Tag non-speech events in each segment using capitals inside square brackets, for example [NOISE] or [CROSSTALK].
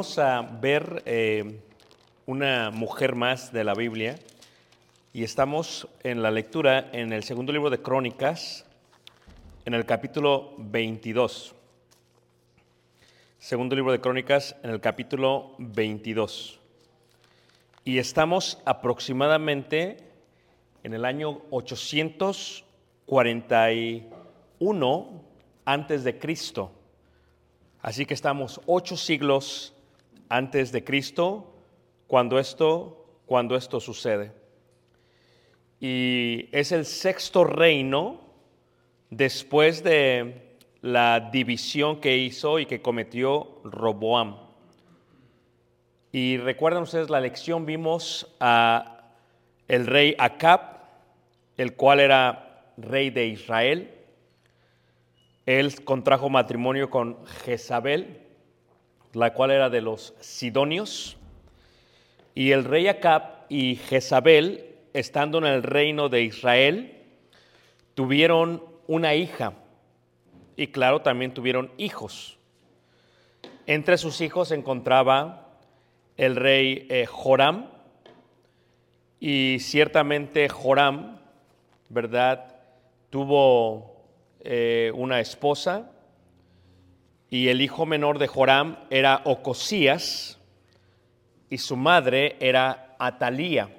Vamos a ver eh, una mujer más de la Biblia y estamos en la lectura en el segundo libro de Crónicas, en el capítulo 22. Segundo libro de Crónicas en el capítulo 22. Y estamos aproximadamente en el año 841 antes de Cristo. Así que estamos ocho siglos antes de Cristo cuando esto, cuando esto sucede. Y es el sexto reino después de la división que hizo y que cometió Roboam. Y recuerdan ustedes la lección, vimos a el rey Acab, el cual era rey de Israel. Él contrajo matrimonio con Jezabel, la cual era de los Sidonios. Y el rey Acab y Jezabel, estando en el reino de Israel, tuvieron una hija. Y claro, también tuvieron hijos. Entre sus hijos se encontraba el rey eh, Joram. Y ciertamente Joram, ¿verdad? Tuvo eh, una esposa y el hijo menor de Joram era Ocosías y su madre era Atalía.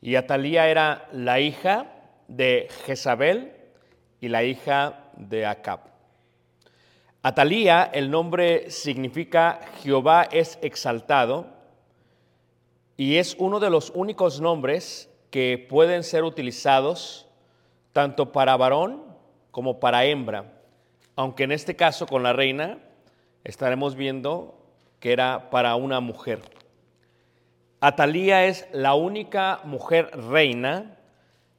Y Atalía era la hija de Jezabel y la hija de Acab. Atalía, el nombre significa Jehová es exaltado y es uno de los únicos nombres que pueden ser utilizados tanto para varón como para hembra, aunque en este caso con la reina estaremos viendo que era para una mujer. Atalía es la única mujer reina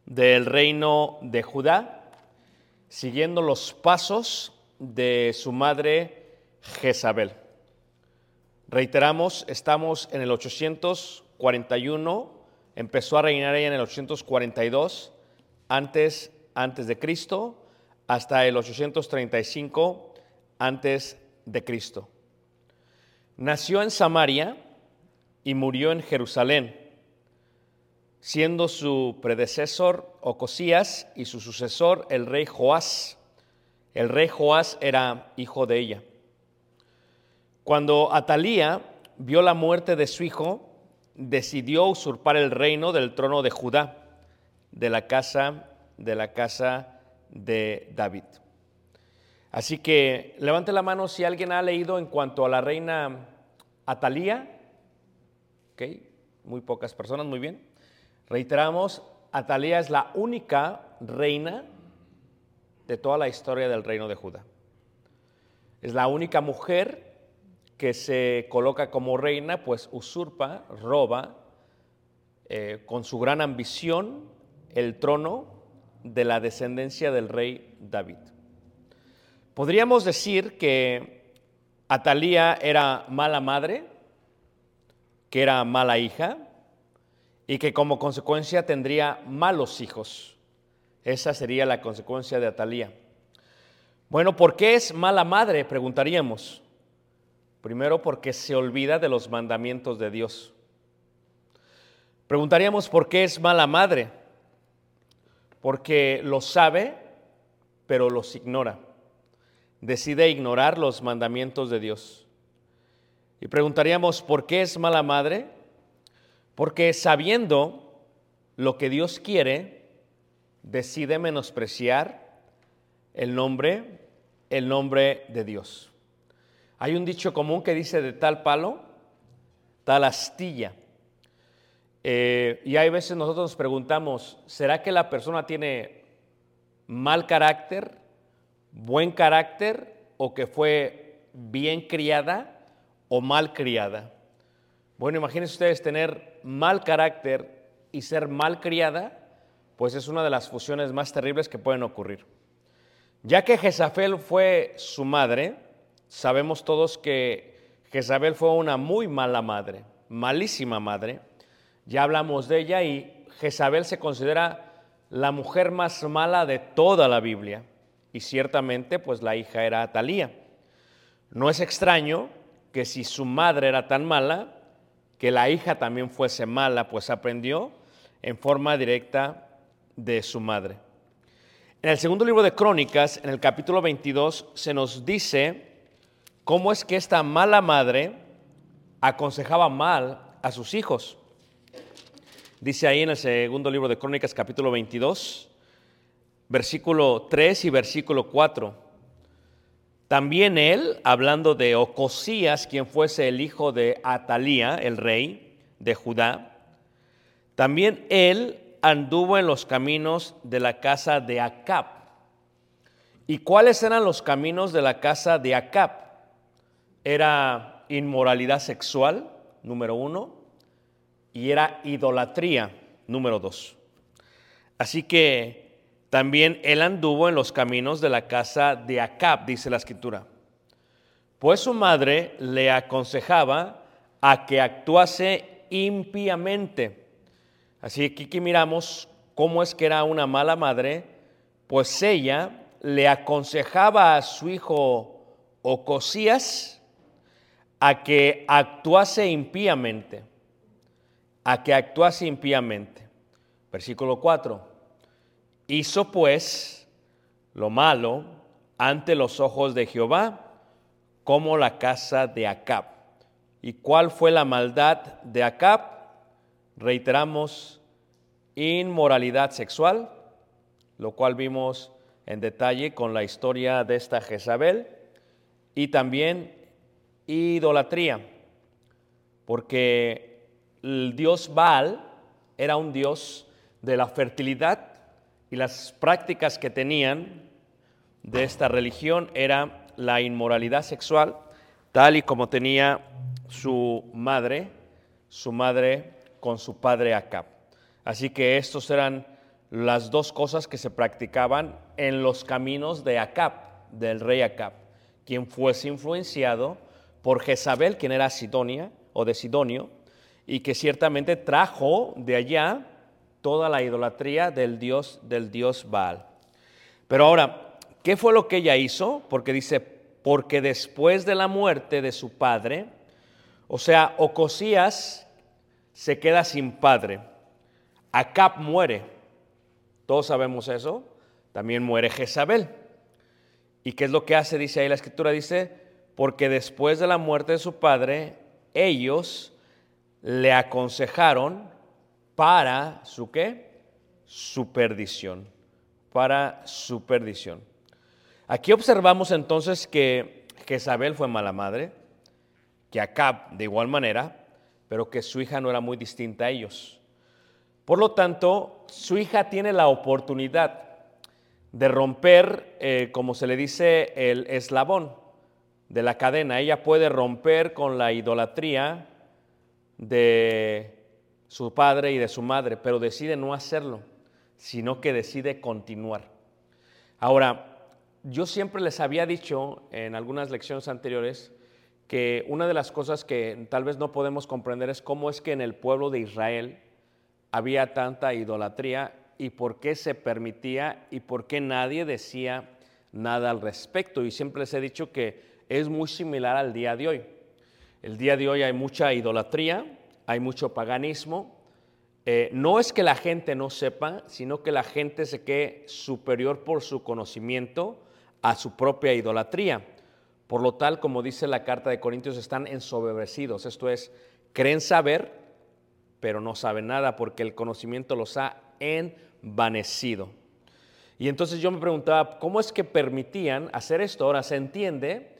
del reino de Judá, siguiendo los pasos de su madre Jezabel. Reiteramos, estamos en el 841, empezó a reinar ella en el 842 antes, antes de Cristo hasta el 835 antes de Cristo. Nació en Samaria y murió en Jerusalén, siendo su predecesor Ocosías y su sucesor el rey Joás. El rey Joás era hijo de ella. Cuando Atalía vio la muerte de su hijo, decidió usurpar el reino del trono de Judá, de la casa de la casa de David. Así que levante la mano si alguien ha leído en cuanto a la reina Atalía. Ok, muy pocas personas, muy bien. Reiteramos, Atalía es la única reina de toda la historia del reino de Judá. Es la única mujer que se coloca como reina, pues usurpa, roba, eh, con su gran ambición, el trono de la descendencia del rey David. Podríamos decir que Atalía era mala madre, que era mala hija y que como consecuencia tendría malos hijos. Esa sería la consecuencia de Atalía. Bueno, ¿por qué es mala madre? Preguntaríamos. Primero porque se olvida de los mandamientos de Dios. Preguntaríamos por qué es mala madre. Porque lo sabe, pero los ignora decide ignorar los mandamientos de Dios. Y preguntaríamos, ¿por qué es mala madre? Porque sabiendo lo que Dios quiere, decide menospreciar el nombre, el nombre de Dios. Hay un dicho común que dice de tal palo, tal astilla. Eh, y hay veces nosotros nos preguntamos, ¿será que la persona tiene mal carácter buen carácter o que fue bien criada o mal criada. Bueno, imagínense ustedes tener mal carácter y ser mal criada, pues es una de las fusiones más terribles que pueden ocurrir. Ya que Jezabel fue su madre, sabemos todos que Jezabel fue una muy mala madre, malísima madre. Ya hablamos de ella y Jezabel se considera la mujer más mala de toda la Biblia y ciertamente pues la hija era Atalía. No es extraño que si su madre era tan mala, que la hija también fuese mala, pues aprendió en forma directa de su madre. En el segundo libro de Crónicas, en el capítulo 22, se nos dice cómo es que esta mala madre aconsejaba mal a sus hijos. Dice ahí en el segundo libro de Crónicas, capítulo 22, versículo 3 y versículo 4. También él, hablando de Ocosías, quien fuese el hijo de Atalía, el rey de Judá, también él anduvo en los caminos de la casa de Acab. ¿Y cuáles eran los caminos de la casa de Acab? Era inmoralidad sexual, número uno, y era idolatría, número dos. Así que también él anduvo en los caminos de la casa de Acab, dice la escritura. Pues su madre le aconsejaba a que actuase impíamente. Así que aquí miramos cómo es que era una mala madre, pues ella le aconsejaba a su hijo Ocosías a que actuase impíamente, a que actuase impíamente. Versículo 4. Hizo pues lo malo ante los ojos de Jehová, como la casa de Acab. ¿Y cuál fue la maldad de Acab? Reiteramos, inmoralidad sexual, lo cual vimos en detalle con la historia de esta Jezabel, y también idolatría, porque el dios Baal era un dios de la fertilidad y las prácticas que tenían de esta religión era la inmoralidad sexual, tal y como tenía su madre, su madre con su padre Acab. Así que estos eran las dos cosas que se practicaban en los caminos de Acab, del rey Acab, quien fuese influenciado por Jezabel, quien era Sidonia o de Sidonio, y que ciertamente trajo de allá toda la idolatría del dios del dios Baal. Pero ahora, ¿qué fue lo que ella hizo? Porque dice, porque después de la muerte de su padre, o sea, Ocosías se queda sin padre. Acab muere. Todos sabemos eso. También muere Jezabel. ¿Y qué es lo que hace? Dice ahí la escritura, dice, porque después de la muerte de su padre, ellos le aconsejaron para su qué? Su perdición, para su perdición. Aquí observamos entonces que Jezabel fue mala madre, que Acab de igual manera, pero que su hija no era muy distinta a ellos. Por lo tanto, su hija tiene la oportunidad de romper, eh, como se le dice, el eslabón, de la cadena. Ella puede romper con la idolatría de su padre y de su madre, pero decide no hacerlo, sino que decide continuar. Ahora, yo siempre les había dicho en algunas lecciones anteriores que una de las cosas que tal vez no podemos comprender es cómo es que en el pueblo de Israel había tanta idolatría y por qué se permitía y por qué nadie decía nada al respecto. Y siempre les he dicho que es muy similar al día de hoy. El día de hoy hay mucha idolatría, hay mucho paganismo. Eh, no es que la gente no sepa, sino que la gente se quede superior por su conocimiento a su propia idolatría. Por lo tal, como dice la carta de Corintios, están ensoberbecidos. Esto es, creen saber, pero no saben nada porque el conocimiento los ha envanecido. Y entonces yo me preguntaba, ¿cómo es que permitían hacer esto? Ahora se entiende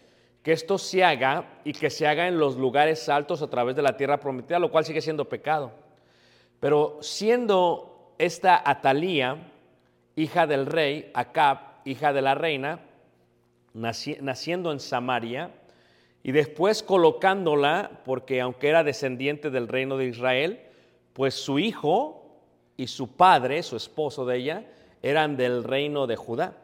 que esto se haga y que se haga en los lugares altos a través de la tierra prometida, lo cual sigue siendo pecado. Pero siendo esta Atalía, hija del rey, Acab, hija de la reina, naciendo en Samaria, y después colocándola, porque aunque era descendiente del reino de Israel, pues su hijo y su padre, su esposo de ella, eran del reino de Judá.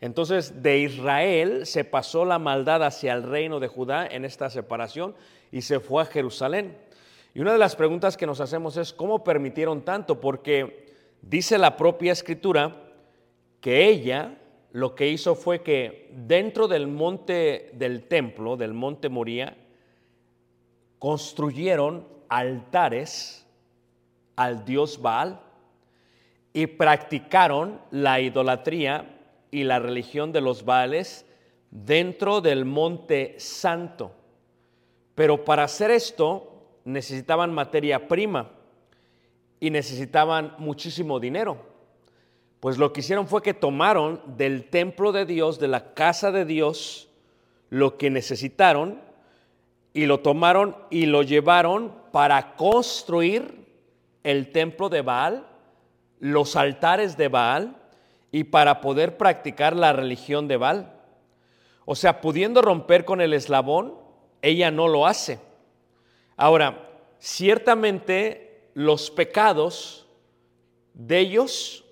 Entonces de Israel se pasó la maldad hacia el reino de Judá en esta separación y se fue a Jerusalén. Y una de las preguntas que nos hacemos es, ¿cómo permitieron tanto? Porque dice la propia escritura que ella lo que hizo fue que dentro del monte del templo, del monte Moría, construyeron altares al dios Baal y practicaron la idolatría y la religión de los Baales dentro del monte santo. Pero para hacer esto necesitaban materia prima y necesitaban muchísimo dinero. Pues lo que hicieron fue que tomaron del templo de Dios, de la casa de Dios, lo que necesitaron y lo tomaron y lo llevaron para construir el templo de Baal, los altares de Baal y para poder practicar la religión de Baal. O sea, pudiendo romper con el eslabón, ella no lo hace. Ahora, ciertamente los pecados de ellos,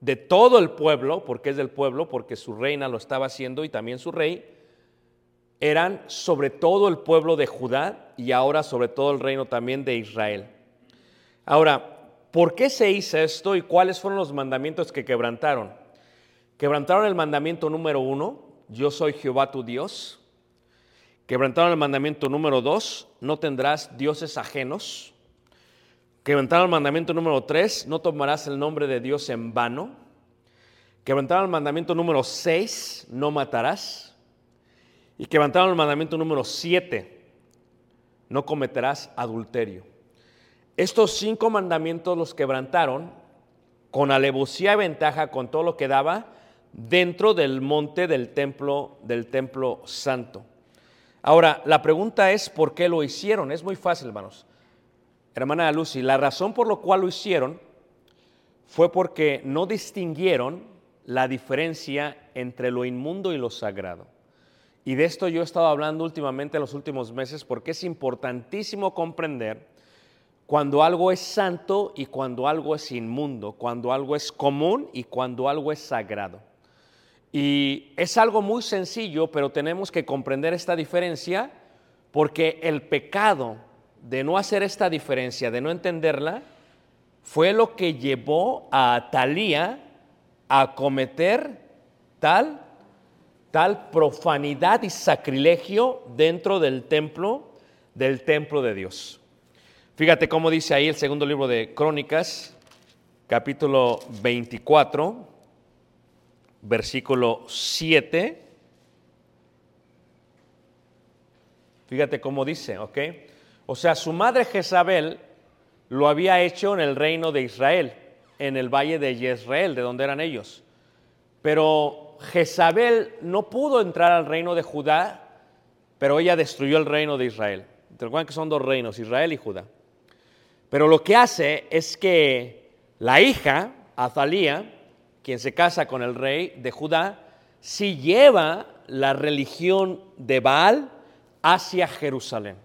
de todo el pueblo, porque es del pueblo, porque su reina lo estaba haciendo y también su rey, eran sobre todo el pueblo de Judá y ahora sobre todo el reino también de Israel. Ahora, ¿Por qué se hizo esto y cuáles fueron los mandamientos que quebrantaron? Quebrantaron el mandamiento número uno, yo soy Jehová tu Dios. Quebrantaron el mandamiento número dos, no tendrás dioses ajenos. Quebrantaron el mandamiento número tres, no tomarás el nombre de Dios en vano. Quebrantaron el mandamiento número seis, no matarás. Y quebrantaron el mandamiento número siete, no cometerás adulterio. Estos cinco mandamientos los quebrantaron con alevosía y ventaja, con todo lo que daba, dentro del monte del templo, del templo santo. Ahora, la pregunta es por qué lo hicieron. Es muy fácil, hermanos. Hermana Lucy, la razón por la cual lo hicieron fue porque no distinguieron la diferencia entre lo inmundo y lo sagrado. Y de esto yo he estado hablando últimamente en los últimos meses porque es importantísimo comprender cuando algo es santo y cuando algo es inmundo, cuando algo es común y cuando algo es sagrado. Y es algo muy sencillo, pero tenemos que comprender esta diferencia porque el pecado de no hacer esta diferencia, de no entenderla, fue lo que llevó a Talía a cometer tal tal profanidad y sacrilegio dentro del templo del templo de Dios. Fíjate cómo dice ahí el segundo libro de Crónicas, capítulo 24, versículo 7. Fíjate cómo dice, ¿ok? O sea, su madre Jezabel lo había hecho en el reino de Israel, en el valle de Jezreel, de donde eran ellos. Pero Jezabel no pudo entrar al reino de Judá, pero ella destruyó el reino de Israel. Te recuerdan que son dos reinos, Israel y Judá. Pero lo que hace es que la hija, Azalía, quien se casa con el rey de Judá, sí lleva la religión de Baal hacia Jerusalén.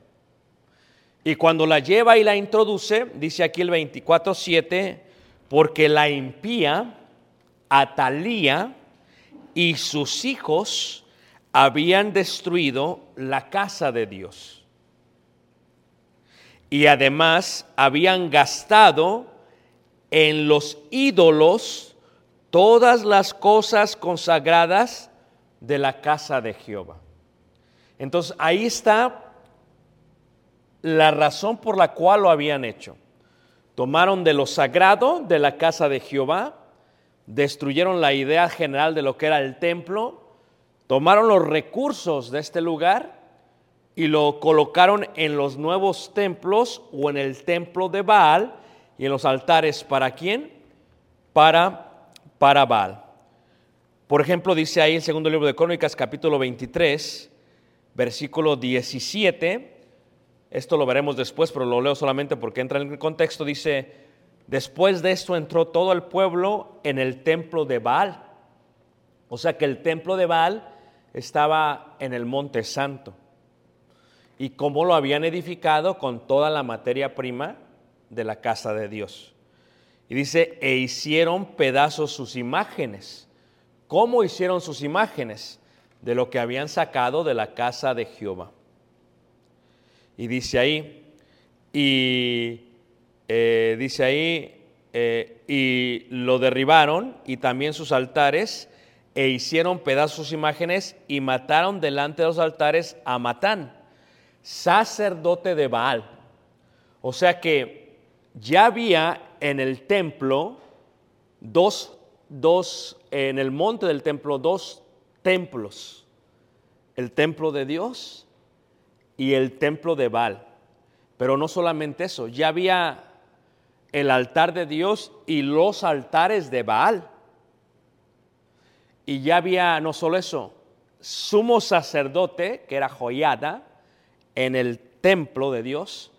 Y cuando la lleva y la introduce, dice aquí el 24.7, porque la impía, Atalía y sus hijos habían destruido la casa de Dios. Y además habían gastado en los ídolos todas las cosas consagradas de la casa de Jehová. Entonces ahí está la razón por la cual lo habían hecho. Tomaron de lo sagrado de la casa de Jehová, destruyeron la idea general de lo que era el templo, tomaron los recursos de este lugar y lo colocaron en los nuevos templos o en el templo de Baal y en los altares. ¿Para quién? Para, para Baal. Por ejemplo, dice ahí el segundo libro de Crónicas, capítulo 23, versículo 17. Esto lo veremos después, pero lo leo solamente porque entra en el contexto. Dice, después de esto entró todo el pueblo en el templo de Baal. O sea que el templo de Baal estaba en el monte santo. Y cómo lo habían edificado con toda la materia prima de la casa de Dios. Y dice, e hicieron pedazos sus imágenes ¿Cómo hicieron sus imágenes? De lo que habían sacado de la casa de Jehová. Y dice ahí, y eh, dice ahí, eh, y lo derribaron y también sus altares, e hicieron pedazos sus imágenes y mataron delante de los altares a Matán, sacerdote de Baal. O sea que ya había en el templo dos, dos en el monte del templo dos templos, el templo de Dios y el templo de Baal. Pero no solamente eso, ya había el altar de Dios y los altares de Baal. Y ya había no solo eso, sumo sacerdote, que era Joyada, en el templo de Dios,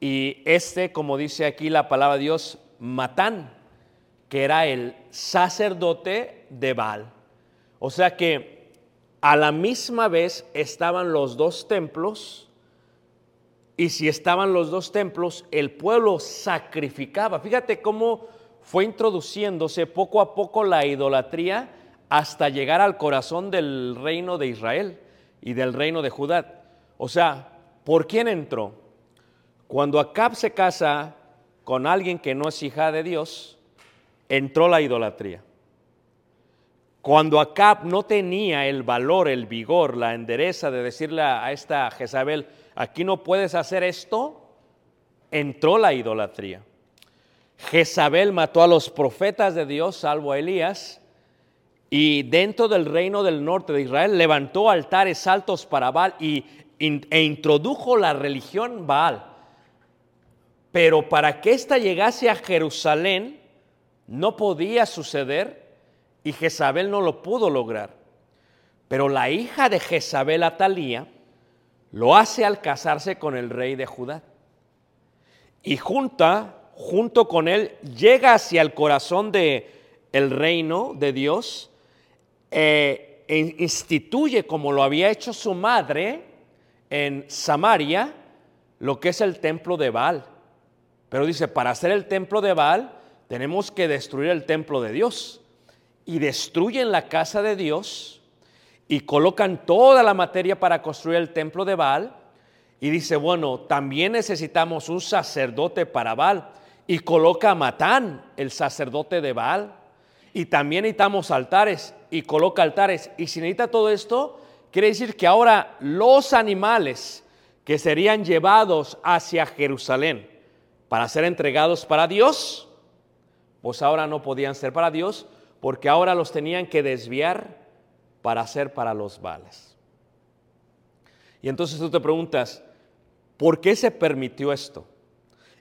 y este, como dice aquí la palabra de Dios, Matán, que era el sacerdote de Baal. O sea que a la misma vez estaban los dos templos y si estaban los dos templos, el pueblo sacrificaba. Fíjate cómo fue introduciéndose poco a poco la idolatría hasta llegar al corazón del reino de Israel y del reino de Judá. O sea, ¿por quién entró? Cuando Acab se casa con alguien que no es hija de Dios, entró la idolatría. Cuando Acab no tenía el valor, el vigor, la endereza de decirle a esta Jezabel, aquí no puedes hacer esto, entró la idolatría. Jezabel mató a los profetas de Dios, salvo a Elías, y dentro del reino del norte de Israel levantó altares altos para Baal y, e introdujo la religión Baal. Pero para que ésta llegase a Jerusalén, no podía suceder y Jezabel no lo pudo lograr. Pero la hija de Jezabel, Atalía, lo hace al casarse con el rey de Judá. Y junta, junto con él, llega hacia el corazón de el reino de Dios eh, e instituye, como lo había hecho su madre en Samaria, lo que es el templo de Baal. Pero dice, para hacer el templo de Baal, tenemos que destruir el templo de Dios. Y destruyen la casa de Dios y colocan toda la materia para construir el templo de Baal. Y dice, bueno, también necesitamos un sacerdote para Baal. Y coloca a Matán, el sacerdote de Baal. Y también necesitamos altares y coloca altares. Y si necesita todo esto, quiere decir que ahora los animales que serían llevados hacia Jerusalén para ser entregados para Dios, pues ahora no podían ser para Dios porque ahora los tenían que desviar para ser para los vales. Y entonces tú te preguntas, ¿por qué se permitió esto?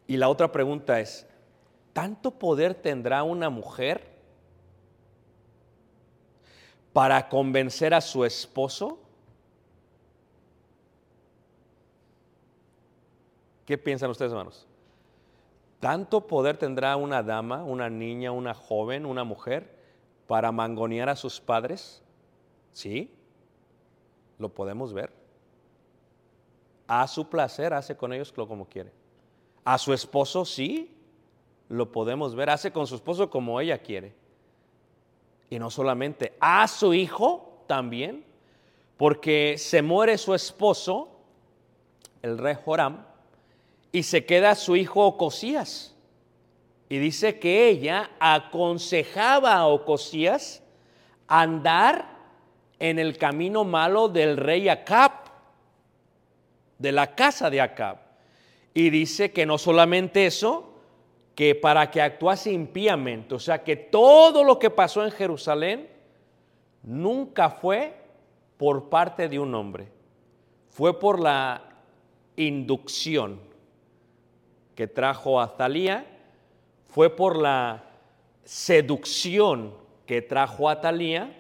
Y la otra pregunta es, ¿tanto poder tendrá una mujer para convencer a su esposo? ¿Qué piensan ustedes, hermanos? ¿Tanto poder tendrá una dama, una niña, una joven, una mujer para mangonear a sus padres? ¿Sí? Lo podemos ver. A su placer hace con ellos lo como quiere. A su esposo sí, lo podemos ver. Hace con su esposo como ella quiere. Y no solamente, a su hijo también, porque se muere su esposo, el rey Joram, y se queda su hijo Ocosías. Y dice que ella aconsejaba a Ocosías andar en el camino malo del rey Acab, de la casa de Acab. Y dice que no solamente eso, que para que actuase impíamente, o sea que todo lo que pasó en Jerusalén nunca fue por parte de un hombre, fue por la inducción que trajo a Talía, fue por la seducción que trajo a Talía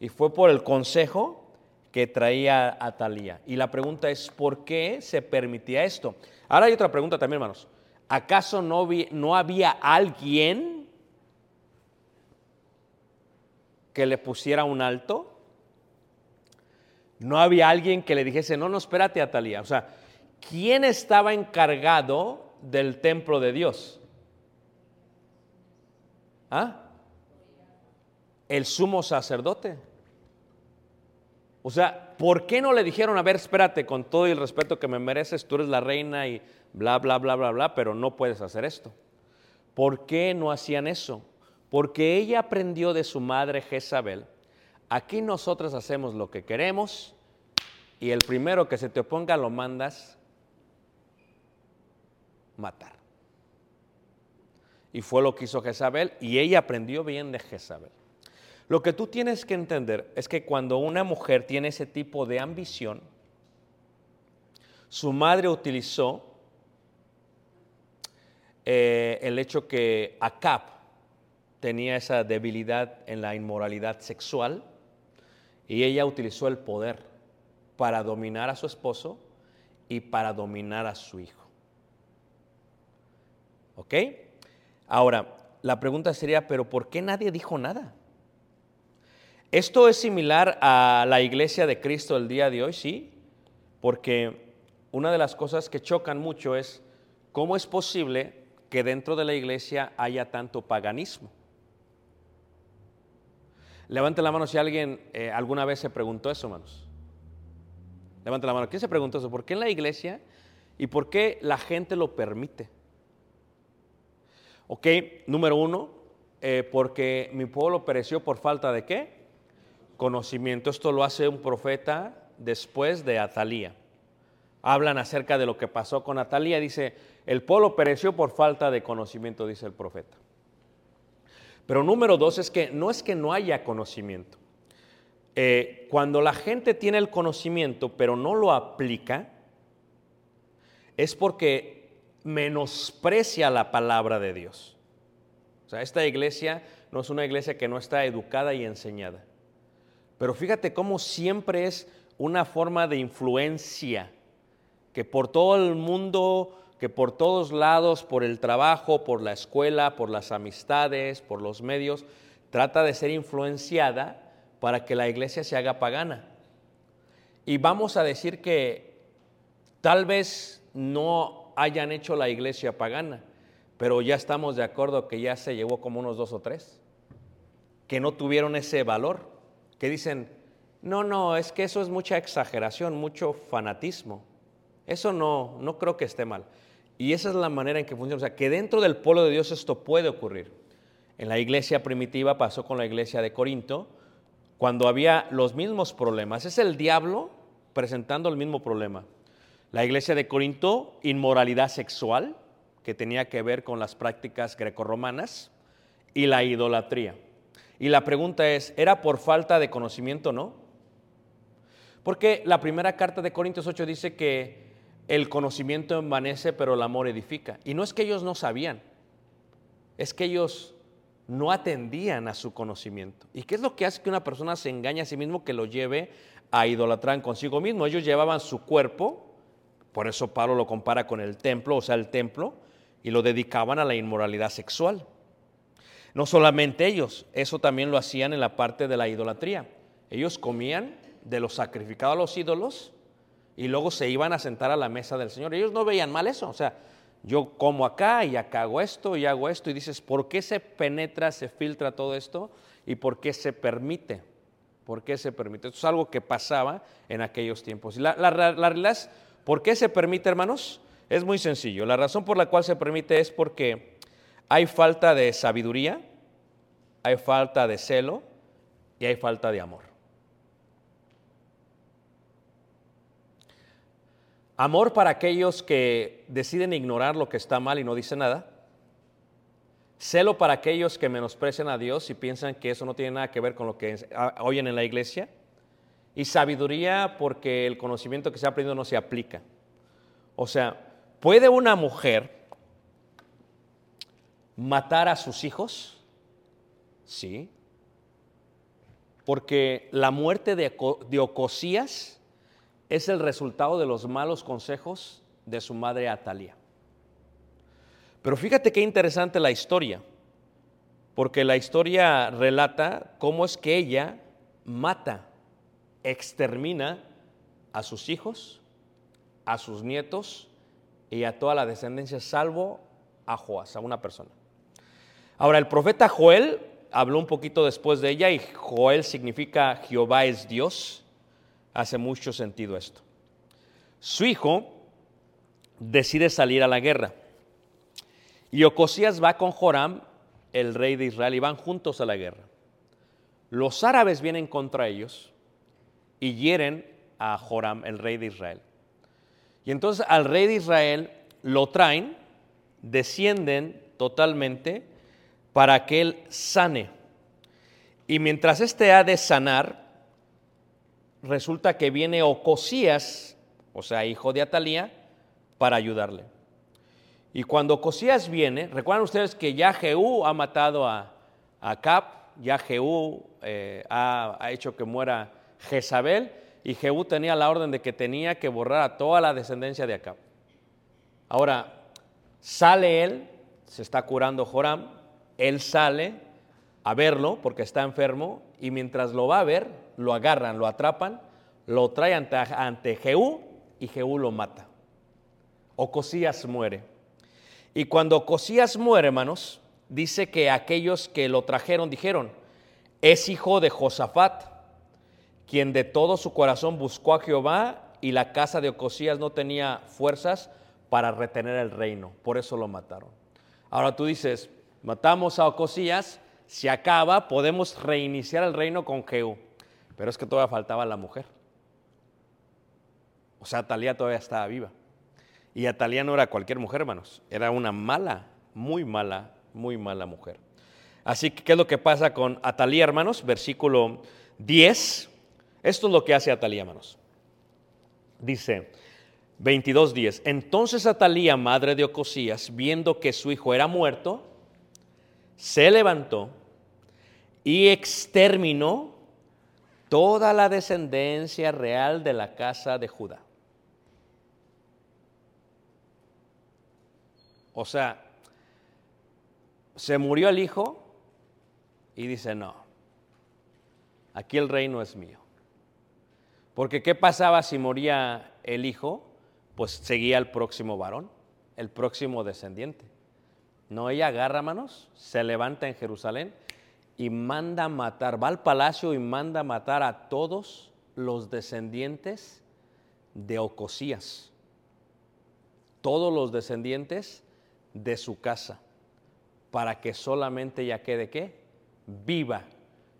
y fue por el consejo que traía a Talía. Y la pregunta es, ¿por qué se permitía esto? Ahora hay otra pregunta también, hermanos. ¿Acaso no, no había alguien que le pusiera un alto? No había alguien que le dijese, no, no, espérate, Atalía. O sea, ¿quién estaba encargado del templo de Dios? ¿Ah? El sumo sacerdote. O sea, ¿por qué no le dijeron, a ver, espérate, con todo el respeto que me mereces, tú eres la reina y bla, bla, bla, bla, bla, pero no puedes hacer esto? ¿Por qué no hacían eso? Porque ella aprendió de su madre Jezabel. Aquí nosotros hacemos lo que queremos y el primero que se te oponga lo mandas matar. Y fue lo que hizo Jezabel y ella aprendió bien de Jezabel. Lo que tú tienes que entender es que cuando una mujer tiene ese tipo de ambición, su madre utilizó eh, el hecho que Acab tenía esa debilidad en la inmoralidad sexual y ella utilizó el poder para dominar a su esposo y para dominar a su hijo. ¿Ok? Ahora, la pregunta sería, ¿pero por qué nadie dijo nada? Esto es similar a la iglesia de Cristo el día de hoy, sí, porque una de las cosas que chocan mucho es cómo es posible que dentro de la iglesia haya tanto paganismo. Levante la mano si alguien eh, alguna vez se preguntó eso, hermanos. Levante la mano. ¿Quién se preguntó eso? ¿Por qué en la iglesia y por qué la gente lo permite? Ok, número uno, eh, porque mi pueblo pereció por falta de qué? conocimiento. Esto lo hace un profeta después de Atalía. Hablan acerca de lo que pasó con Atalía. Dice, el pueblo pereció por falta de conocimiento, dice el profeta. Pero número dos es que no es que no haya conocimiento. Eh, cuando la gente tiene el conocimiento pero no lo aplica, es porque menosprecia la palabra de Dios. O sea, esta iglesia no es una iglesia que no está educada y enseñada. Pero fíjate cómo siempre es una forma de influencia que por todo el mundo, que por todos lados, por el trabajo, por la escuela, por las amistades, por los medios, trata de ser influenciada para que la iglesia se haga pagana. Y vamos a decir que tal vez no hayan hecho la iglesia pagana, pero ya estamos de acuerdo que ya se llevó como unos dos o tres, que no tuvieron ese valor que dicen, no, no, es que eso es mucha exageración, mucho fanatismo. Eso no, no creo que esté mal. Y esa es la manera en que funciona. O sea, que dentro del pueblo de Dios esto puede ocurrir. En la iglesia primitiva pasó con la iglesia de Corinto, cuando había los mismos problemas. Es el diablo presentando el mismo problema. La iglesia de Corinto, inmoralidad sexual, que tenía que ver con las prácticas grecorromanas, y la idolatría. Y la pregunta es, ¿era por falta de conocimiento no? Porque la primera carta de Corintios 8 dice que el conocimiento envanece, pero el amor edifica. Y no es que ellos no sabían, es que ellos no atendían a su conocimiento. ¿Y qué es lo que hace que una persona se engañe a sí mismo que lo lleve a idolatrar consigo mismo? Ellos llevaban su cuerpo, por eso Pablo lo compara con el templo, o sea, el templo, y lo dedicaban a la inmoralidad sexual. No solamente ellos, eso también lo hacían en la parte de la idolatría. Ellos comían de lo sacrificado a los ídolos y luego se iban a sentar a la mesa del Señor. Ellos no veían mal eso, o sea, yo como acá y acá hago esto y hago esto y dices, ¿por qué se penetra, se filtra todo esto y por qué se permite? ¿Por qué se permite? Esto es algo que pasaba en aquellos tiempos. Y la, la realidad es, ¿por qué se permite, hermanos? Es muy sencillo. La razón por la cual se permite es porque hay falta de sabiduría, hay falta de celo y hay falta de amor. Amor para aquellos que deciden ignorar lo que está mal y no dicen nada. Celo para aquellos que menosprecian a Dios y piensan que eso no tiene nada que ver con lo que oyen en la iglesia. Y sabiduría porque el conocimiento que se ha aprendido no se aplica. O sea, ¿puede una mujer matar a sus hijos? Sí. Porque la muerte de, Ocosías es el resultado de los malos consejos de su madre Atalia. Pero fíjate qué interesante la historia, porque la historia relata cómo es que ella mata, extermina a sus hijos, a sus nietos y a toda la descendencia, salvo a Joás, a una persona. Ahora, el profeta Joel habló un poquito después de ella y Joel significa Jehová es Dios hace mucho sentido esto. Su hijo decide salir a la guerra y Ocosías va con Joram, el rey de Israel, y van juntos a la guerra. Los árabes vienen contra ellos y hieren a Joram, el rey de Israel. Y entonces al rey de Israel lo traen, descienden totalmente para que él sane. Y mientras éste ha de sanar, resulta que viene Ocosías, o sea, hijo de Atalía, para ayudarle. Y cuando Ocosías viene, recuerdan ustedes que ya Jehú ha matado a, a Cap, ya Jehú eh, ha, ha, hecho que muera Jezabel, y Jehú tenía la orden de que tenía que borrar a toda la descendencia de Acab. Ahora, sale él, se está curando Joram, él sale a verlo porque está enfermo, y mientras lo va a ver, lo agarran, lo atrapan, lo traen ante, Jehú y Jehú lo mata. Ocosías muere. Y cuando Ocosías muere, hermanos, dice que aquellos que lo trajeron dijeron, es hijo de Josafat, quien de todo su corazón buscó a Jehová y la casa de Ocosías no tenía fuerzas para retener el reino, por eso lo mataron. Ahora tú dices, matamos a Ocosías, se acaba, podemos reiniciar el reino con Jehú. Pero es que todavía faltaba la mujer. O sea, Atalía todavía estaba viva. Y Atalía no era cualquier mujer, hermanos. Era una mala, muy mala, muy mala mujer. Así que, ¿qué es lo que pasa con Atalía, hermanos? Versículo 10. Esto es lo que hace Atalía, hermanos. Dice 22.10. Entonces Atalía, madre de Ocosías, viendo que su hijo era muerto, se levantó y exterminó toda la descendencia real de la casa de Judá. O sea, se murió el hijo y dice, no, aquí el reino es mío. Porque ¿qué pasaba si moría el hijo? Pues seguía el próximo varón, el próximo descendiente. No, ella agarra manos, se levanta en Jerusalén y manda matar, va al palacio y manda matar a todos los descendientes de Ocosías, todos los descendientes de su casa, para que solamente ella quede qué? Viva,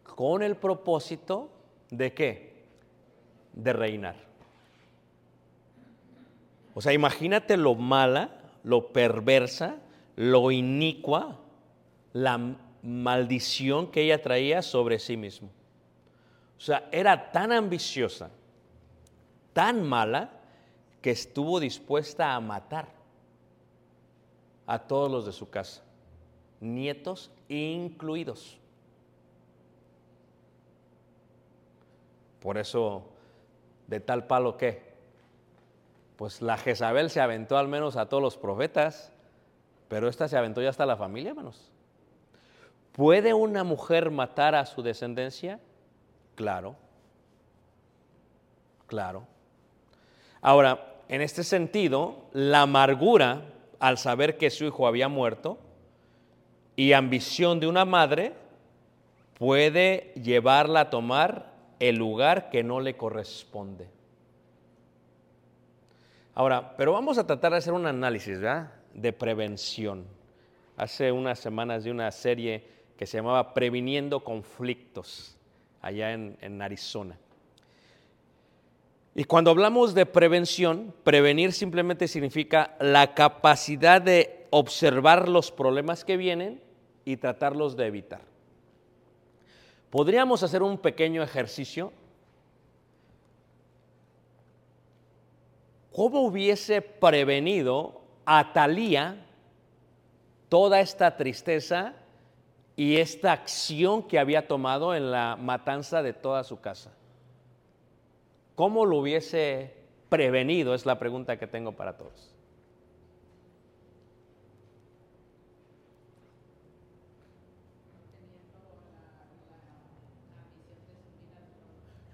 con el propósito de qué? De reinar. O sea, imagínate lo mala, lo perversa, lo inicua, la maldición que ella traía sobre sí mismo. O sea, era tan ambiciosa, tan mala, que estuvo dispuesta a matar a todos los de su casa, nietos incluidos. Por eso, de tal palo que, pues la Jezabel se aventó al menos a todos los profetas, pero esta se aventó ya hasta la familia, hermanos. ¿Puede una mujer matar a su descendencia? Claro. Claro. Ahora, en este sentido, la amargura al saber que su hijo había muerto y ambición de una madre puede llevarla a tomar el lugar que no le corresponde. Ahora, pero vamos a tratar de hacer un análisis de prevención. Hace unas semanas de una serie que se llamaba Previniendo Conflictos, allá en, en Arizona. Y cuando hablamos de prevención, prevenir simplemente significa la capacidad de observar los problemas que vienen y tratarlos de evitar. Podríamos hacer un pequeño ejercicio. ¿Cómo hubiese prevenido a Talía toda esta tristeza y esta acción que había tomado en la matanza de toda su casa? ¿Cómo lo hubiese prevenido? Es la pregunta que tengo para todos.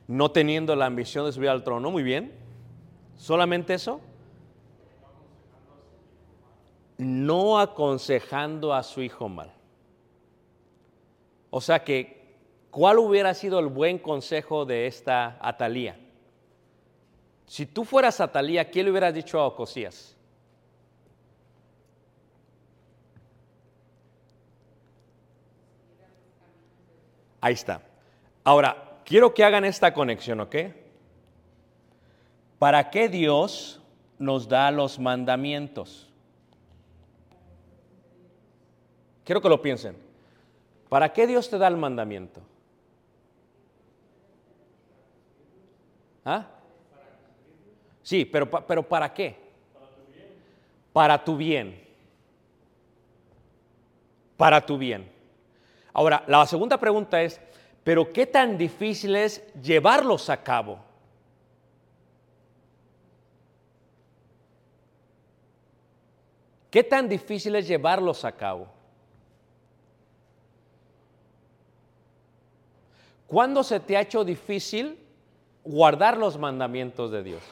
No teniendo la ambición de subir al trono, muy bien. ¿Solamente eso? No aconsejando a su hijo mal. O sea que, ¿cuál hubiera sido el buen consejo de esta Atalía? Si tú fueras Atalía, ¿qué le hubieras dicho a Ocosías? Ahí está. Ahora, quiero que hagan esta conexión, ¿ok? ¿Para qué Dios nos da los mandamientos? Quiero que lo piensen. ¿Para qué Dios te da el mandamiento? ¿Ah? Sí, pero, pero ¿para qué? Para tu bien. Para tu bien. Ahora, la segunda pregunta es, ¿pero qué tan difícil es llevarlos a cabo? ¿Qué tan difícil es llevarlos a cabo? ¿Cuándo se te ha hecho difícil guardar los mandamientos de Dios?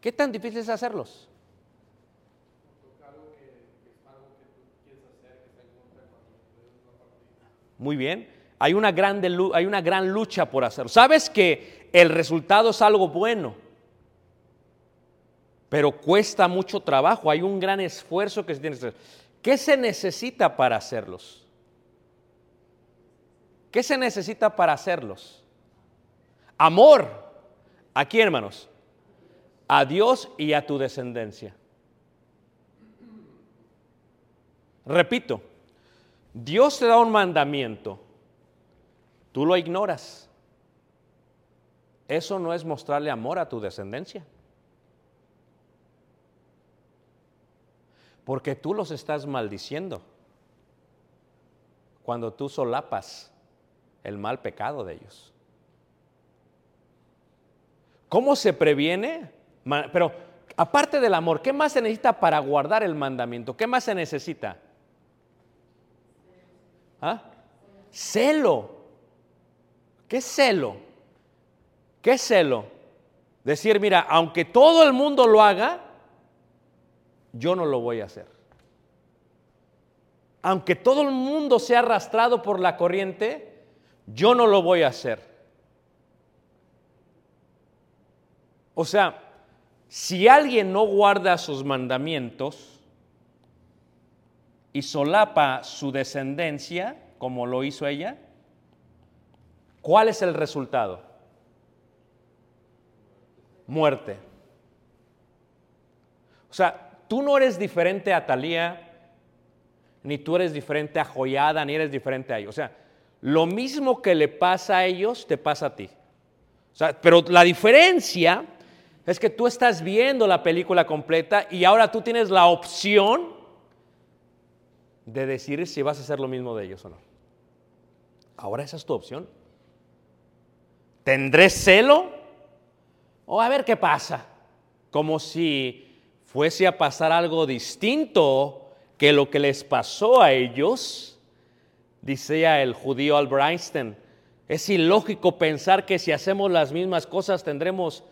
¿Qué tan difícil es hacerlos? Muy bien. Hay una, gran hay una gran lucha por hacerlo. Sabes que el resultado es algo bueno, pero cuesta mucho trabajo. Hay un gran esfuerzo que se tiene que hacer. ¿Qué se necesita para hacerlos? ¿Qué se necesita para hacerlos? Amor. Aquí, hermanos a Dios y a tu descendencia. Repito, Dios te da un mandamiento, tú lo ignoras. Eso no es mostrarle amor a tu descendencia. Porque tú los estás maldiciendo cuando tú solapas el mal pecado de ellos. ¿Cómo se previene? Pero aparte del amor, ¿qué más se necesita para guardar el mandamiento? ¿Qué más se necesita? ¿Ah? Celo. ¿Qué celo? ¿Qué celo? Decir, mira, aunque todo el mundo lo haga, yo no lo voy a hacer. Aunque todo el mundo sea arrastrado por la corriente, yo no lo voy a hacer. O sea, si alguien no guarda sus mandamientos y solapa su descendencia, como lo hizo ella, ¿cuál es el resultado? Muerte. O sea, tú no eres diferente a Talía, ni tú eres diferente a Joyada, ni eres diferente a ellos. O sea, lo mismo que le pasa a ellos, te pasa a ti. O sea, pero la diferencia es que tú estás viendo la película completa y ahora tú tienes la opción de decir si vas a hacer lo mismo de ellos o no. Ahora esa es tu opción. ¿Tendré celo? O a ver qué pasa. Como si fuese a pasar algo distinto que lo que les pasó a ellos. Decía el judío Albert Einstein, es ilógico pensar que si hacemos las mismas cosas tendremos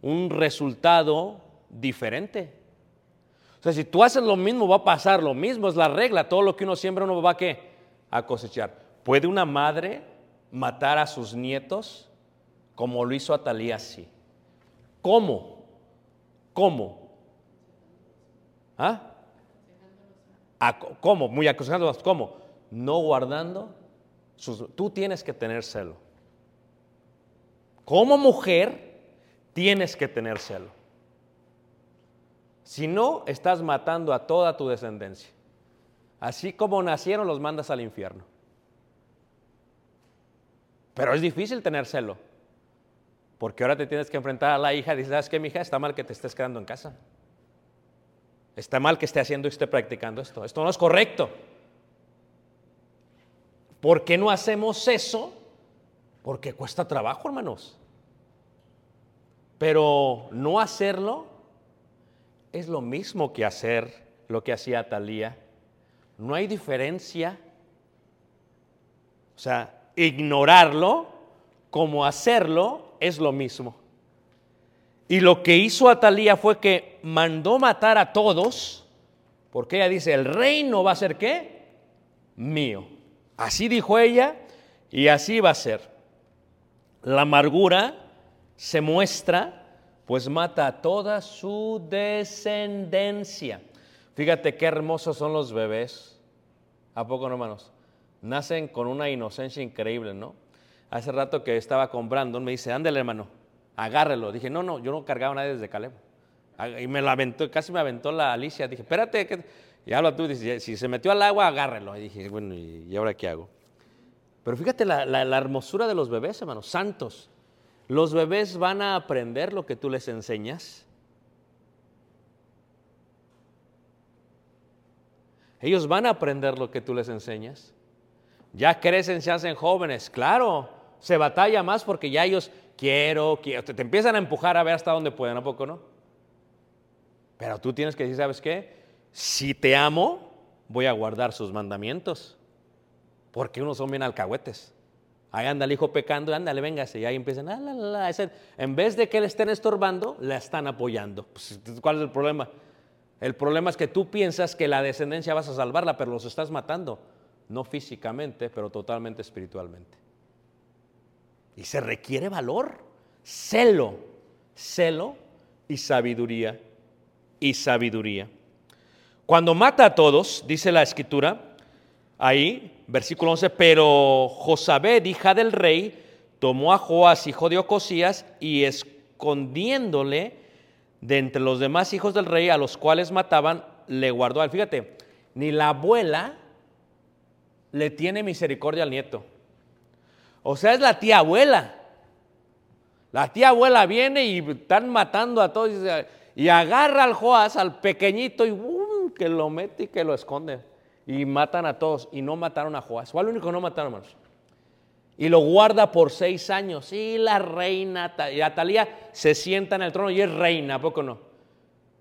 un resultado diferente. O sea, si tú haces lo mismo, va a pasar lo mismo, es la regla. Todo lo que uno siembra, uno va a, ¿qué? a cosechar. ¿Puede una madre matar a sus nietos como lo hizo Atalía? Sí. ¿Cómo? ¿Cómo? ¿Ah? ¿Cómo? Muy aconsejándolos. ¿Cómo? No guardando sus... Tú tienes que tener celo. Como mujer, tienes que tener celo. Si no, estás matando a toda tu descendencia. Así como nacieron, los mandas al infierno. Pero es difícil tener celo. Porque ahora te tienes que enfrentar a la hija y dices, ¿sabes qué, hija? Está mal que te estés quedando en casa. Está mal que esté haciendo y esté practicando esto. Esto no es correcto. ¿Por qué no hacemos eso? Porque cuesta trabajo, hermanos. Pero no hacerlo es lo mismo que hacer lo que hacía Talía. No hay diferencia. O sea, ignorarlo como hacerlo es lo mismo. Y lo que hizo Atalía fue que mandó matar a todos, porque ella dice, el reino va a ser qué? Mío. Así dijo ella y así va a ser. La amargura se muestra, pues mata a toda su descendencia. Fíjate qué hermosos son los bebés. ¿A poco no, hermanos? Nacen con una inocencia increíble, ¿no? Hace rato que estaba comprando, me dice, ándale, hermano agárrelo. Dije, no, no, yo no cargaba a nadie desde Caleb. Y me lo aventó, casi me aventó la Alicia. Dije, espérate, que... y habla tú, dice, si se metió al agua, agárrelo. Y dije, bueno, ¿y ahora qué hago? Pero fíjate la, la hermosura de los bebés, hermanos, santos. Los bebés van a aprender lo que tú les enseñas. Ellos van a aprender lo que tú les enseñas. Ya crecen, se hacen jóvenes. Claro, se batalla más porque ya ellos quiero, quiero, te, empiezan a empujar a ver hasta dónde pueden, ¿a poco no? Pero tú tienes que decir, ¿sabes qué? Si te amo, voy a guardar sus mandamientos. Porque unos son bien alcahuetes. Ahí anda el hijo pecando, ándale, véngase. Y ahí empiezan, ah, en vez de que le estén estorbando, la están apoyando. Pues, ¿Cuál es el problema? El problema es que tú piensas que la descendencia vas a salvarla, pero los estás matando. No físicamente, pero totalmente espiritualmente. Y se requiere valor, celo, celo y sabiduría y sabiduría. Cuando mata a todos, dice la escritura, ahí, versículo 11, pero Josabed, hija del rey, tomó a Joás, hijo de Ocosías, y escondiéndole de entre los demás hijos del rey, a los cuales mataban, le guardó. Fíjate, ni la abuela le tiene misericordia al nieto. O sea, es la tía abuela. La tía abuela viene y están matando a todos y agarra al Joás, al pequeñito, y que lo mete y que lo esconde. Y matan a todos. Y no mataron a Joás. Fue el único que no mataron, hermanos. Y lo guarda por seis años. Y la reina, y Atalía se sienta en el trono y es reina, ¿a poco no?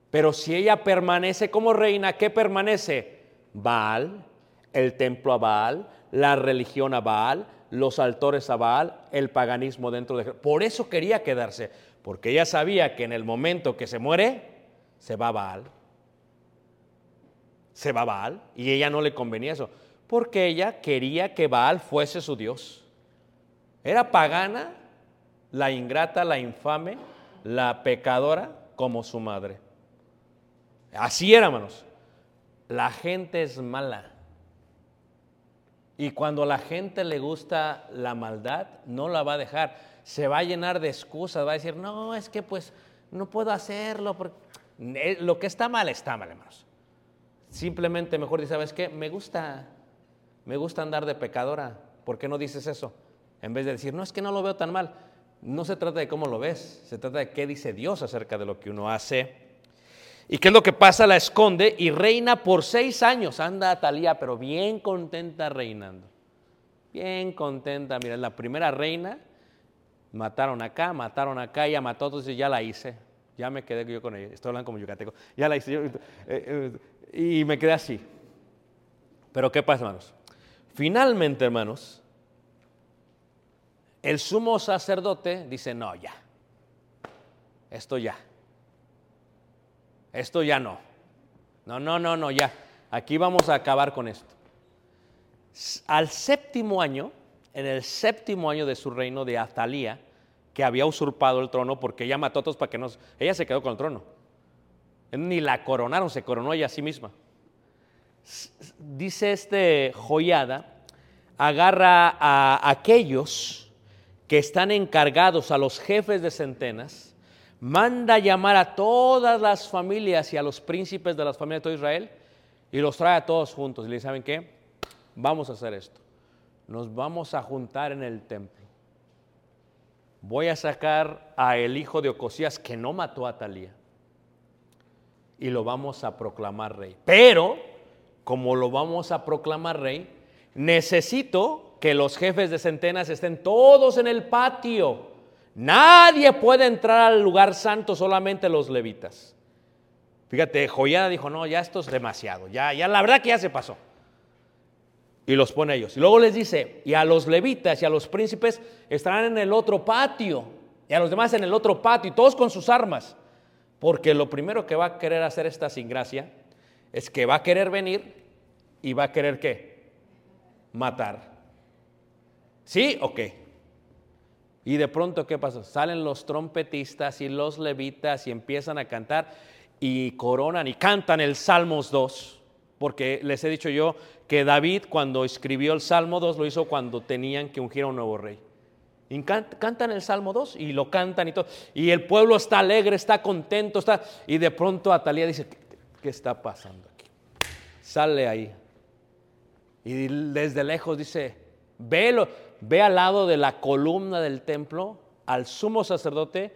Pero si ella permanece como reina, ¿qué permanece? Baal, el templo a Baal, la religión a Baal, los altores a Baal, el paganismo dentro de... Por eso quería quedarse, porque ella sabía que en el momento que se muere, se va a Baal. Se va Baal y ella no le convenía eso, porque ella quería que Baal fuese su Dios. Era pagana, la ingrata, la infame, la pecadora como su madre. Así era, hermanos. La gente es mala. Y cuando a la gente le gusta la maldad, no la va a dejar. Se va a llenar de excusas, va a decir, no, es que pues no puedo hacerlo. Porque... Eh, lo que está mal, está mal, hermanos. Simplemente mejor dice, ¿sabes qué? Me gusta, me gusta andar de pecadora. ¿Por qué no dices eso? En vez de decir, no, es que no lo veo tan mal. No se trata de cómo lo ves, se trata de qué dice Dios acerca de lo que uno hace. ¿Y qué es lo que pasa? La esconde y reina por seis años. Anda Talía, pero bien contenta reinando. Bien contenta. Mira, la primera reina, mataron acá, mataron acá, ella mató, entonces ya la hice. Ya me quedé yo con ella. Estoy hablando como yucateco. Ya la hice. Eh, eh, y me quedé así. Pero ¿qué pasa, hermanos? Finalmente, hermanos, el sumo sacerdote dice, no, ya, esto ya, esto ya no, no, no, no, no, ya, aquí vamos a acabar con esto. Al séptimo año, en el séptimo año de su reino de Atalía, que había usurpado el trono porque ella mató a todos para que no... Ella se quedó con el trono. Ni la coronaron, se coronó ella a sí misma. Dice este joyada, agarra a aquellos que están encargados, a los jefes de centenas, manda llamar a todas las familias y a los príncipes de las familias de todo Israel y los trae a todos juntos. Y le ¿saben qué? Vamos a hacer esto. Nos vamos a juntar en el templo. Voy a sacar a el hijo de Ocosías que no mató a Talía y lo vamos a proclamar rey. Pero, como lo vamos a proclamar rey, necesito que los jefes de centenas estén todos en el patio. Nadie puede entrar al lugar santo, solamente los levitas. Fíjate, Joyada dijo, no, ya esto es demasiado, ya, ya la verdad que ya se pasó. Y los pone ellos. Y luego les dice, y a los levitas y a los príncipes estarán en el otro patio, y a los demás en el otro patio, y todos con sus armas. Porque lo primero que va a querer hacer esta sin gracia es que va a querer venir y va a querer qué? Matar. ¿Sí o qué? Y de pronto, ¿qué pasa? Salen los trompetistas y los levitas y empiezan a cantar y coronan y cantan el Salmos 2. Porque les he dicho yo que David cuando escribió el Salmo 2 lo hizo cuando tenían que ungir a un nuevo rey. Cantan el Salmo 2 y lo cantan y todo. Y el pueblo está alegre, está contento, está... Y de pronto Atalía dice, ¿qué, está pasando aquí? Sale ahí. Y desde lejos dice, ve, ve al lado de la columna del templo al sumo sacerdote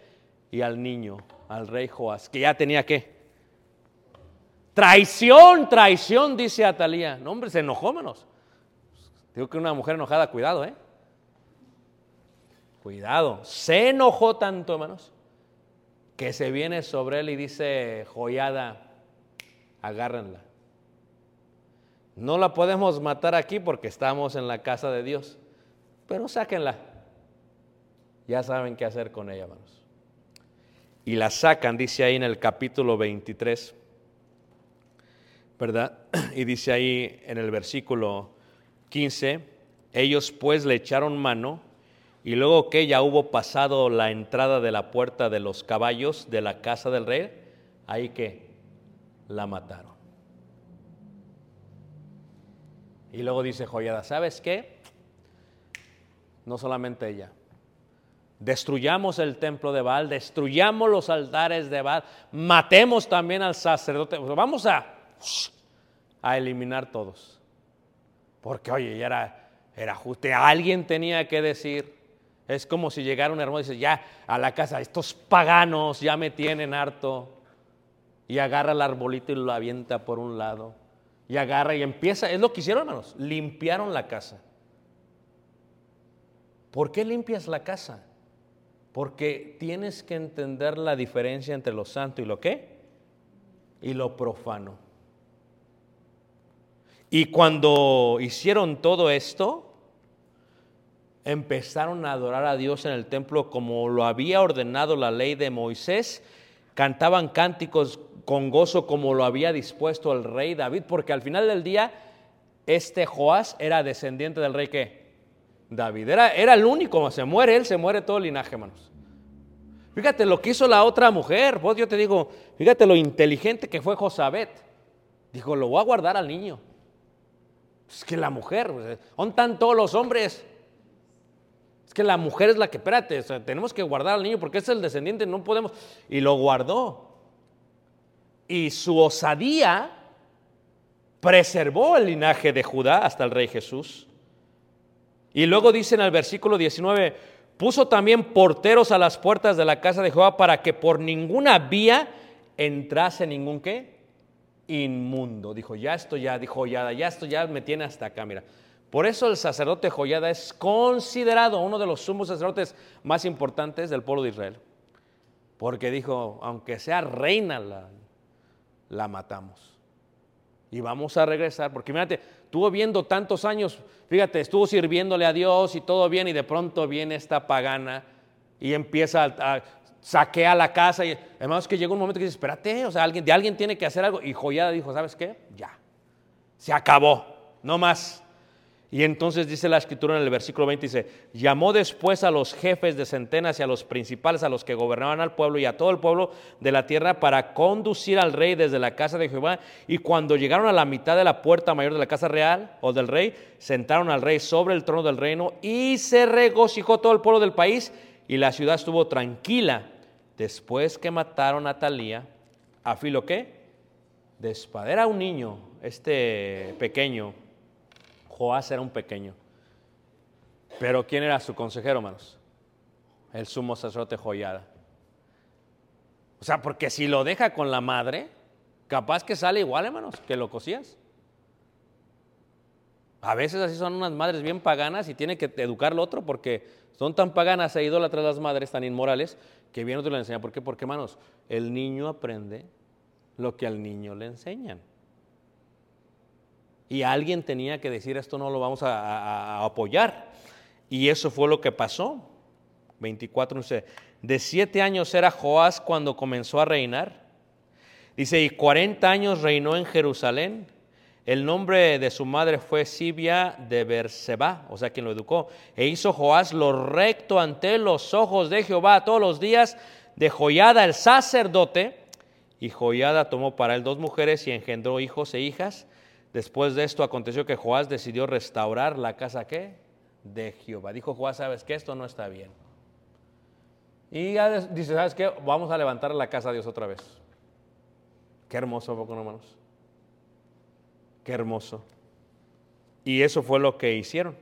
y al niño, al rey Joás, que ya tenía qué. Traición, traición, dice Atalía. No, hombre, se enojó menos. Digo que una mujer enojada, cuidado, ¿eh? Cuidado, se enojó tanto, hermanos, que se viene sobre él y dice, joyada, agárrenla. No la podemos matar aquí porque estamos en la casa de Dios, pero sáquenla. Ya saben qué hacer con ella, hermanos. Y la sacan, dice ahí en el capítulo 23, ¿verdad? [CLEARS THROAT] Y dice ahí en el versículo 15, ellos pues le echaron mano y luego que ya hubo pasado la entrada de la puerta de los caballos de la casa del rey, ahí que la mataron. Y luego dice Joyada, ¿sabes qué? No solamente ella. Destruyamos el templo de Baal, destruyamos los altares de Baal, matemos también al sacerdote. Vamos a, a eliminar todos. Porque, oye, ya era, era justo. Alguien tenía que decir, es como si llegara un hermano y dice, ya a la casa, estos paganos ya me tienen harto. Y agarra el arbolito y lo avienta por un lado. Y agarra y empieza, es lo que hicieron hermanos, limpiaron la casa. ¿Por qué limpias la casa? Porque tienes que entender la diferencia entre lo santo y lo qué? Y lo profano. Y cuando hicieron todo esto, empezaron a adorar a Dios en el templo como lo había ordenado la ley de Moisés, cantaban cánticos con gozo como lo había dispuesto el rey David, porque al final del día este Joás era descendiente del rey que David, era, era el único, se muere él, se muere todo el linaje, hermanos. Fíjate lo que hizo la otra mujer, vos yo te digo, fíjate lo inteligente que fue Josabet. Dijo, lo voy a guardar al niño. Es que la mujer, pues, ¿dónde están todos los hombres? Que la mujer es la que, espérate, tenemos que guardar al niño porque es el descendiente, no podemos. Y lo guardó. Y su osadía preservó el linaje de Judá hasta el rey Jesús. Y luego dice en el versículo 19, puso también porteros a las puertas de la casa de Jehová para que por ninguna vía entrase ningún qué? Inmundo. Dijo, ya esto ya, dijo, ya, ya esto ya me tiene hasta acá, mira. Por eso el sacerdote Joyada es considerado uno de los sumos sacerdotes más importantes del pueblo de Israel. Porque dijo, aunque sea reina, la, matamos. Y vamos a regresar, porque fíjate, estuvo viendo tantos años, fíjate, estuvo sirviéndole a Dios y todo bien, y de pronto viene esta pagana y empieza a, saquear la casa. Y además que llega un momento que dice, espérate, o sea, alguien, de alguien tiene que hacer algo. Y Joyada dijo, ¿sabes qué? Ya, se acabó, no más. Y entonces dice la escritura en el versículo 20, dice, llamó después a los jefes de centenas y a los principales, a los que gobernaban al pueblo y a todo el pueblo de la tierra para conducir al rey desde la casa de Jehová. Y cuando llegaron a la mitad de la puerta mayor de la casa real o del rey, sentaron al rey sobre el trono del reino y se regocijó todo el pueblo del país y la ciudad estuvo tranquila después que mataron a Talía. ¿A filo qué? De un niño, este pequeño Joás era un pequeño. Pero ¿quién era su consejero, hermanos? El sumo sacerdote Joyada. O sea, porque si lo deja con la madre, capaz que sale igual, hermanos, que lo cosías. A veces así son unas madres bien paganas y tiene que educar al otro porque son tan paganas e idólatras las madres, tan inmorales, que bien otro le enseña. ¿Por qué? Porque, hermanos, el niño aprende lo que al niño le enseñan. Y alguien tenía que decir esto no lo vamos a, apoyar. Y eso fue lo que pasó. 24, sé. De siete años era Joás cuando comenzó a reinar. Dice, y 40 años reinó en Jerusalén. El nombre de su madre fue Sibia de Berseba, o sea, quien lo educó. E hizo Joás lo recto ante los ojos de Jehová todos los días de Joyada el sacerdote. Y Joyada tomó para él dos mujeres y engendró hijos e hijas. Después de esto aconteció que Joás decidió restaurar la casa ¿qué? de Jehová. Dijo Joás, sabes que esto no está bien. Y dice, ¿sabes qué? Vamos a levantar la casa de Dios otra vez. Qué hermoso, poco hermanos. Qué hermoso. Y eso fue lo que hicieron.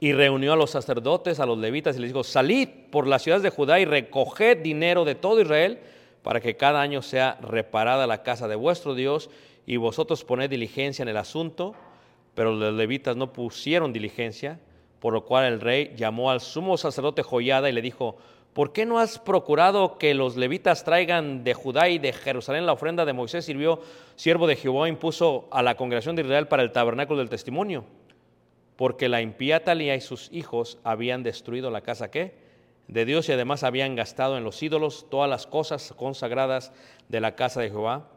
Y reunió a los sacerdotes, a los levitas y les dijo, salid por las ciudades de Judá y recoged dinero de todo Israel para que cada año sea reparada la casa de vuestro Dios y vosotros poned diligencia en el asunto, pero los levitas no pusieron diligencia, por lo cual el rey llamó al sumo sacerdote Joyada y le dijo, ¿por qué no has procurado que los levitas traigan de Judá y de Jerusalén la ofrenda de Moisés sirvió siervo de Jehová impuso a la congregación de Israel para el tabernáculo del testimonio? Porque la impía Talía y sus hijos habían destruido la casa que de Dios y además habían gastado en los ídolos todas las cosas consagradas de la casa de Jehová.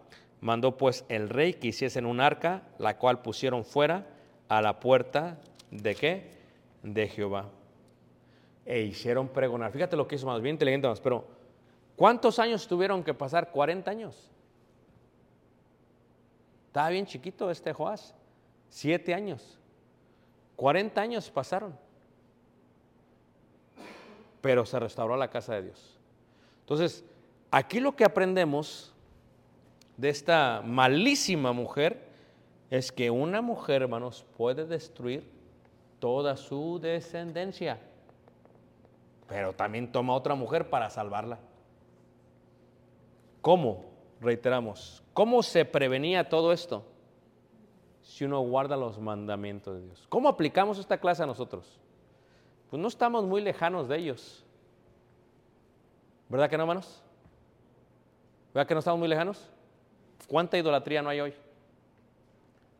Mandó pues el rey que hiciesen un arca, la cual pusieron fuera a la puerta de qué? De Jehová. E hicieron pregonar. Fíjate lo que hizo más bien inteligente más, pero ¿cuántos años tuvieron que pasar? 40 años. Estaba bien chiquito este Joás. Siete años. 40 años pasaron. Pero se restauró la casa de Dios. Entonces, aquí lo que aprendemos de esta malísima mujer es que una mujer, hermanos, puede destruir toda su descendencia, pero también toma otra mujer para salvarla. ¿Cómo? Reiteramos, ¿cómo se prevenía todo esto? Si uno guarda los mandamientos de Dios. ¿Cómo aplicamos esta clase a nosotros? Pues no estamos muy lejanos de ellos. ¿Verdad que no, hermanos? ¿Verdad que no estamos muy lejanos? ¿Cuánta idolatría no hay hoy?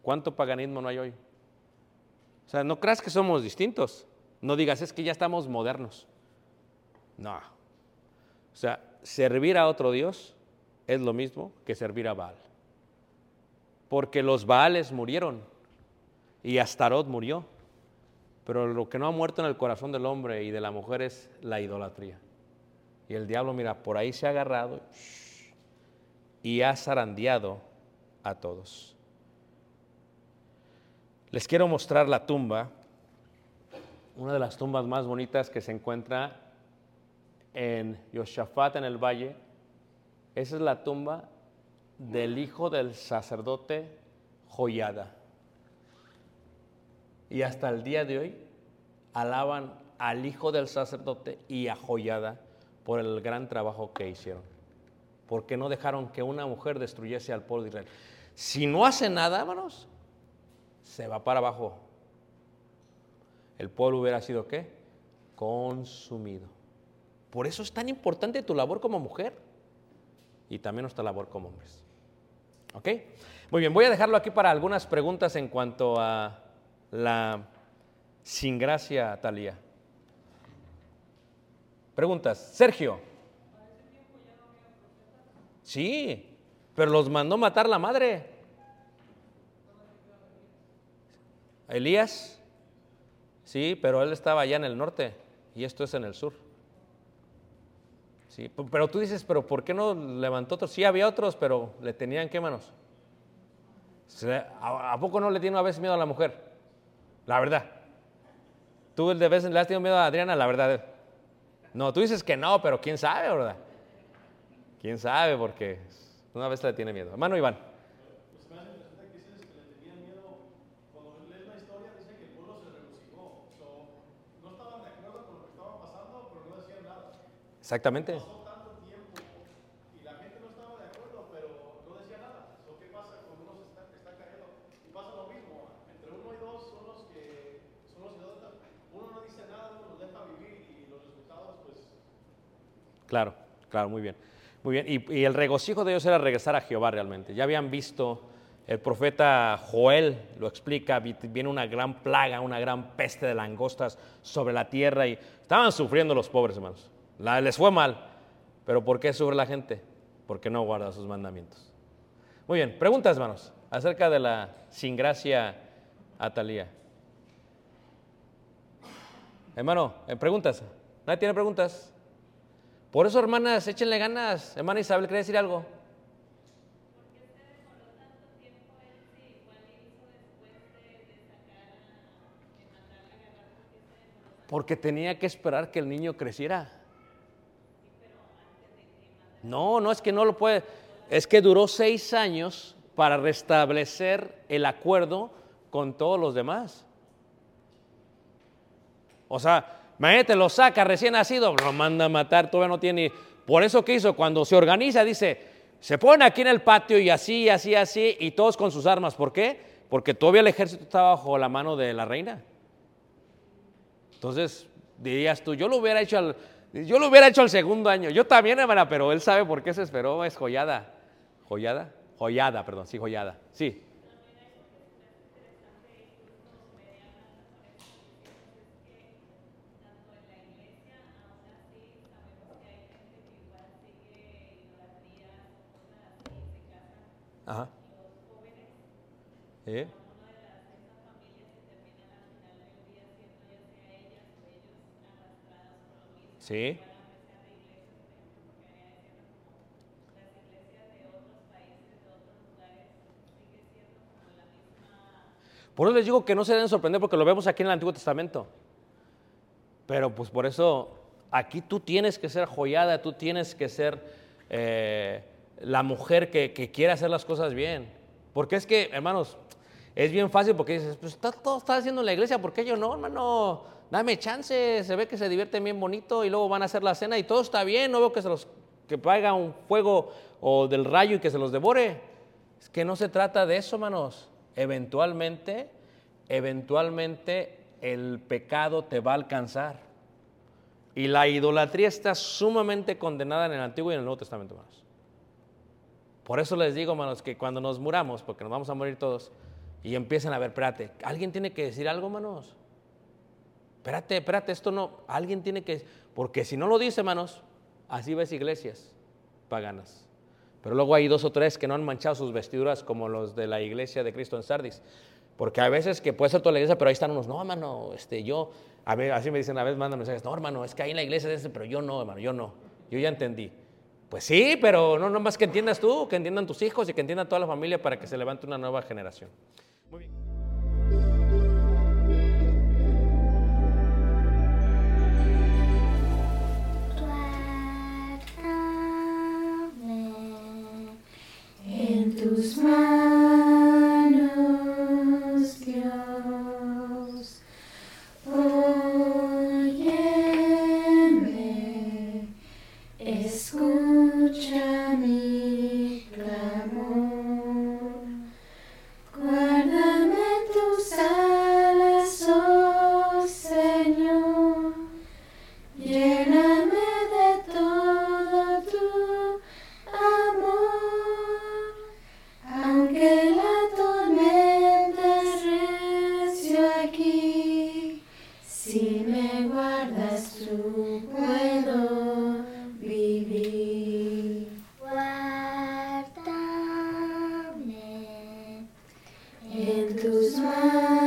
¿Cuánto paganismo no hay hoy? O sea, no creas que somos distintos. No digas, es que ya estamos modernos. No. O sea, servir a otro Dios es lo mismo que servir a Baal. Porque los Baales murieron y Astarot murió. Pero lo que no ha muerto en el corazón del hombre y de la mujer es la idolatría. Y el diablo, mira, por ahí se ha agarrado y ha zarandeado a todos. Les quiero mostrar la tumba, una de las tumbas más bonitas que se encuentra en Yoshafat, en el valle. Esa es la tumba del hijo del sacerdote Joyada. Y hasta el día de hoy alaban al hijo del sacerdote y a Joyada por el gran trabajo que hicieron porque no dejaron que una mujer destruyese al pueblo de Israel. Si no hace nada, hermanos, se va para abajo. El pueblo hubiera sido qué? Consumido. Por eso es tan importante tu labor como mujer y también nuestra labor como hombres. ¿Ok? Muy bien, voy a dejarlo aquí para algunas preguntas en cuanto a la sin gracia Talía. Preguntas. Sergio. Sí, pero los mandó matar la madre. Elías. Sí, pero él estaba allá en el norte y esto es en el sur. Sí, pero tú dices, pero ¿por qué no levantó otros? Sí, había otros, pero le tenían qué manos. ¿A poco no le tiene a veces miedo a la mujer? La verdad. ¿Tú de vez le has tenido miedo a Adriana? La verdad. No, tú dices que no, pero quién sabe, ¿verdad? Quién sabe, porque una vez le tiene miedo. Hermano Iván. Exactamente. Claro, claro, muy bien. Muy bien. Y, el regocijo de ellos era regresar a Jehová realmente. Ya habían visto. El profeta Joel lo explica, viene una gran plaga, una gran peste de langostas sobre la tierra y estaban sufriendo los pobres hermanos les fue mal. Pero ¿por qué sufre la gente? Porque no guarda sus mandamientos. Muy bien, preguntas, hermanos, acerca de la sin gracia Atalía. Hermano, eh, preguntas. ¿Nadie tiene preguntas? Por eso, hermanas, échenle ganas. Hermana Isabel, ¿quiere decir algo? Porque tenía que esperar que el niño creciera. No, no es que no lo puede. Es que duró seis años para restablecer el acuerdo con todos los demás. O sea, imagínate, lo saca recién nacido, lo manda a matar, todavía no tiene. Por eso que hizo, cuando se organiza, dice, se pone aquí en el patio y así, así, así, y todos con sus armas. ¿Por qué? Porque todavía el ejército estaba bajo la mano de la reina. Entonces, dirías tú, yo lo hubiera hecho al, yo lo hubiera hecho el segundo año. Yo también, hermana, pero él sabe por qué se esperó. Es joyada. ¿Joyada? Joyada, perdón, sí, joyada. Sí. Ajá. ¿Eh? Sí. Por eso les digo que no se deben sorprender porque lo vemos aquí en el Antiguo Testamento. Pero pues por eso aquí tú tienes que ser joyada, tú tienes que ser eh, la mujer que, quiere hacer las cosas bien. Porque es que, hermanos, es bien fácil porque dices, pues todo está haciendo en la iglesia, ¿por qué yo no, hermano? dame chance, se ve que se divierten bien bonito y luego van a hacer la cena y todo está bien, no veo que se los que paiga un fuego o del rayo y que se los devore. Es que no se trata de eso, hermanos. Eventualmente, eventualmente el pecado te va a alcanzar. Y la idolatría está sumamente condenada en el Antiguo y en el Nuevo Testamento, hermanos. Por eso les digo, hermanos, que cuando nos muramos, porque nos vamos a morir todos, y empiezan a ver, espérate, ¿alguien tiene que decir algo, hermanos? espérate, espérate, esto no, alguien tiene que, porque si no lo dice, hermanos, así ves iglesias paganas. Pero luego hay dos o tres que no han manchado sus vestiduras como los de la iglesia de Cristo en Sardis. Porque a veces que puede ser toda la iglesia, pero ahí están unos, no, hermano, este, yo, a así me dicen, a veces mandan mensajes, no, hermano, es que ahí en la iglesia pero yo no, hermano, yo no, yo ya entendí. Pues sí, pero no más que entiendas tú, que entiendan tus hijos y que entiendan toda la familia para que se levante una nueva generación. Muy bien. tus manos, those smiles.